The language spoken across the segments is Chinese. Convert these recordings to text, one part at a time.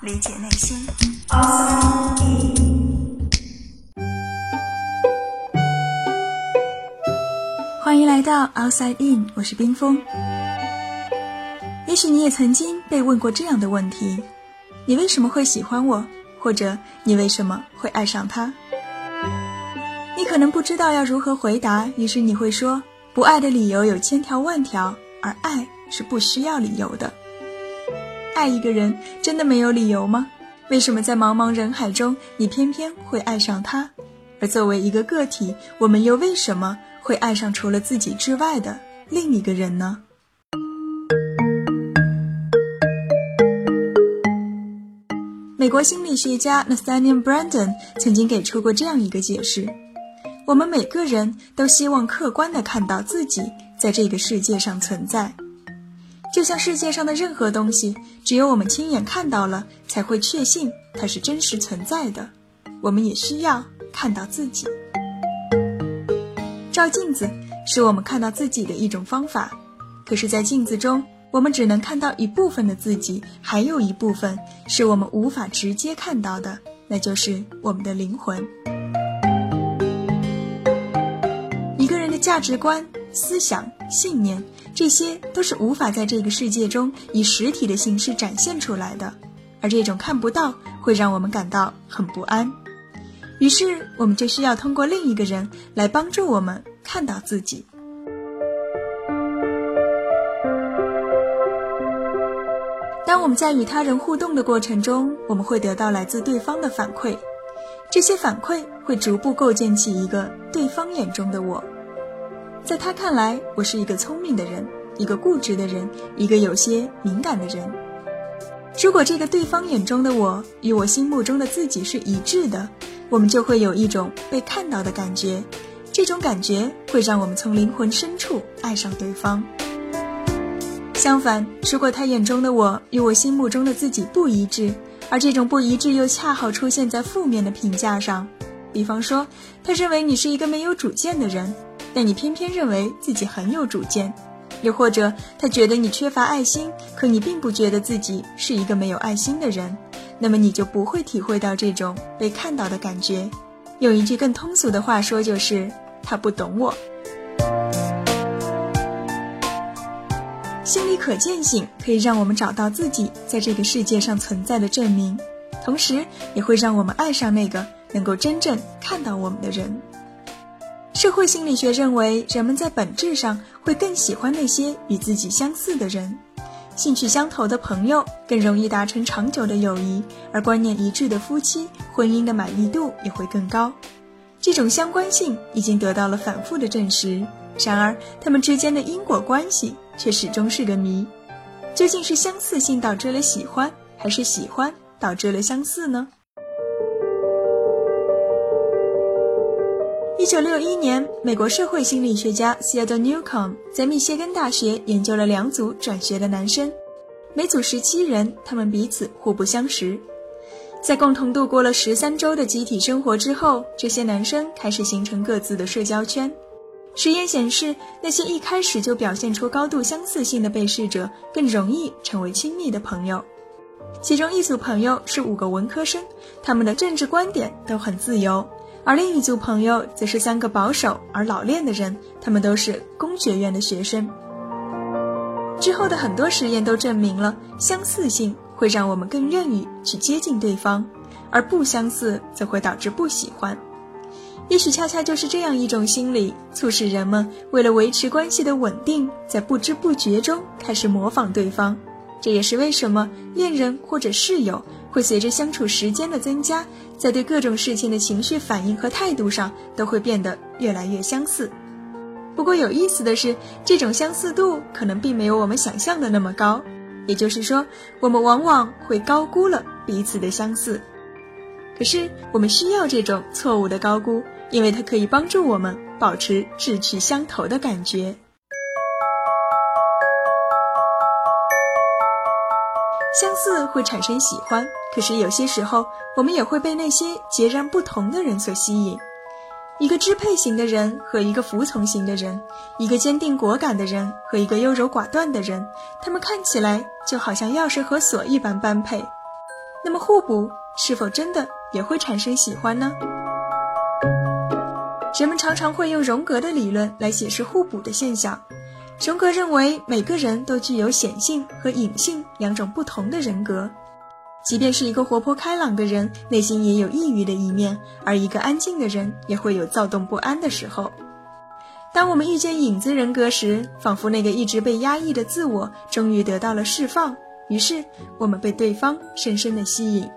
理解内心。欢迎来到 Outside In，我是冰峰。也许你也曾经被问过这样的问题：你为什么会喜欢我？或者你为什么会爱上他？你可能不知道要如何回答，于是你会说：不爱的理由有千条万条，而爱是不需要理由的。爱一个人真的没有理由吗？为什么在茫茫人海中，你偏偏会爱上他？而作为一个个体，我们又为什么会爱上除了自己之外的另一个人呢？美国心理学家 Nathaniel Brandon 曾经给出过这样一个解释。我们每个人都希望客观地看到自己在这个世界上存在，就像世界上的任何东西，只有我们亲眼看到了，才会确信它是真实存在的。我们也需要看到自己。照镜子是我们看到自己的一种方法，可是，在镜子中，我们只能看到一部分的自己，还有一部分是我们无法直接看到的，那就是我们的灵魂。一个人的价值观、思想、信念，这些都是无法在这个世界中以实体的形式展现出来的，而这种看不到会让我们感到很不安。于是，我们就需要通过另一个人来帮助我们看到自己。当我们在与他人互动的过程中，我们会得到来自对方的反馈，这些反馈会逐步构建起一个对方眼中的我。在他看来，我是一个聪明的人，一个固执的人，一个有些敏感的人。如果这个对方眼中的我与我心目中的自己是一致的，我们就会有一种被看到的感觉。这种感觉会让我们从灵魂深处爱上对方。相反，如果他眼中的我与我心目中的自己不一致，而这种不一致又恰好出现在负面的评价上，比方说，他认为你是一个没有主见的人。但你偏偏认为自己很有主见，又或者他觉得你缺乏爱心，可你并不觉得自己是一个没有爱心的人，那么你就不会体会到这种被看到的感觉。用一句更通俗的话说，就是他不懂我。心理可见性可以让我们找到自己在这个世界上存在的证明，同时也会让我们爱上那个能够真正看到我们的人。社会心理学认为，人们在本质上会更喜欢那些与自己相似的人，兴趣相投的朋友更容易达成长久的友谊，而观念一致的夫妻，婚姻的满意度也会更高。这种相关性已经得到了反复的证实，然而他们之间的因果关系却始终是个谜。究竟是相似性导致了喜欢，还是喜欢导致了相似呢？一九六一年，美国社会心理学家 Theodore Newcomb 在密歇根大学研究了两组转学的男生，每组十七人，他们彼此互不相识。在共同度过了十三周的集体生活之后，这些男生开始形成各自的社交圈。实验显示，那些一开始就表现出高度相似性的被试者更容易成为亲密的朋友。其中一组朋友是五个文科生，他们的政治观点都很自由。而另一组朋友则是三个保守而老练的人，他们都是工学院的学生。之后的很多实验都证明了，相似性会让我们更愿意去接近对方，而不相似则会导致不喜欢。也许恰恰就是这样一种心理，促使人们为了维持关系的稳定，在不知不觉中开始模仿对方。这也是为什么恋人或者室友会随着相处时间的增加，在对各种事情的情绪反应和态度上都会变得越来越相似。不过有意思的是，这种相似度可能并没有我们想象的那么高。也就是说，我们往往会高估了彼此的相似。可是我们需要这种错误的高估，因为它可以帮助我们保持志趣相投的感觉。相似会产生喜欢，可是有些时候，我们也会被那些截然不同的人所吸引。一个支配型的人和一个服从型的人，一个坚定果敢的人和一个优柔寡断的人，他们看起来就好像钥匙和锁一般般配。那么互补是否真的也会产生喜欢呢？人们常常会用荣格的理论来解释互补的现象。熊格认为，每个人都具有显性和隐性两种不同的人格。即便是一个活泼开朗的人，内心也有抑郁的一面；而一个安静的人，也会有躁动不安的时候。当我们遇见影子人格时，仿佛那个一直被压抑的自我终于得到了释放，于是我们被对方深深的吸引。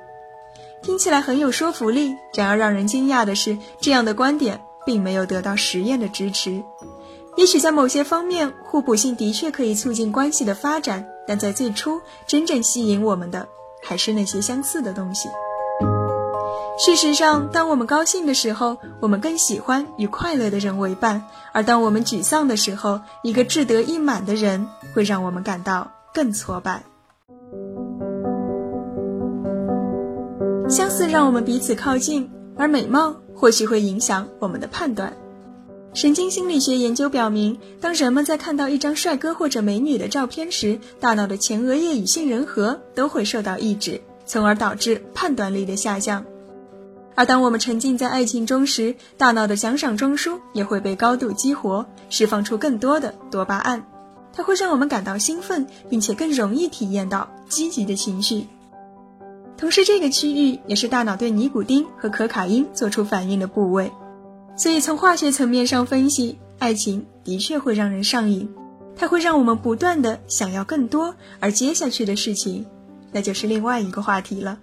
听起来很有说服力，然而让人惊讶的是，这样的观点并没有得到实验的支持。也许在某些方面，互补性的确可以促进关系的发展，但在最初，真正吸引我们的还是那些相似的东西。事实上，当我们高兴的时候，我们更喜欢与快乐的人为伴；而当我们沮丧的时候，一个志得意满的人会让我们感到更挫败。相似让我们彼此靠近，而美貌或许会影响我们的判断。神经心理学研究表明，当人们在看到一张帅哥或者美女的照片时，大脑的前额叶与杏仁核都会受到抑制，从而导致判断力的下降。而当我们沉浸在爱情中时，大脑的奖赏中枢也会被高度激活，释放出更多的多巴胺，它会让我们感到兴奋，并且更容易体验到积极的情绪。同时，这个区域也是大脑对尼古丁和可卡因做出反应的部位。所以，从化学层面上分析，爱情的确会让人上瘾，它会让我们不断的想要更多，而接下去的事情，那就是另外一个话题了。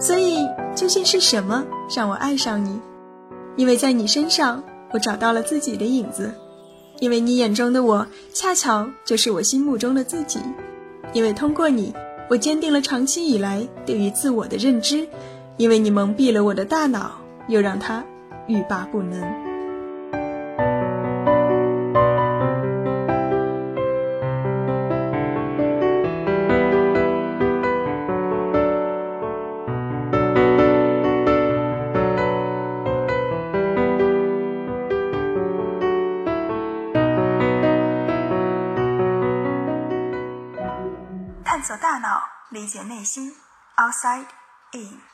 所以，究竟是什么让我爱上你？因为在你身上，我找到了自己的影子；因为你眼中的我，恰巧就是我心目中的自己；因为通过你。我坚定了长期以来对于自我的认知，因为你蒙蔽了我的大脑，又让它欲罢不能。理解内心，outside in。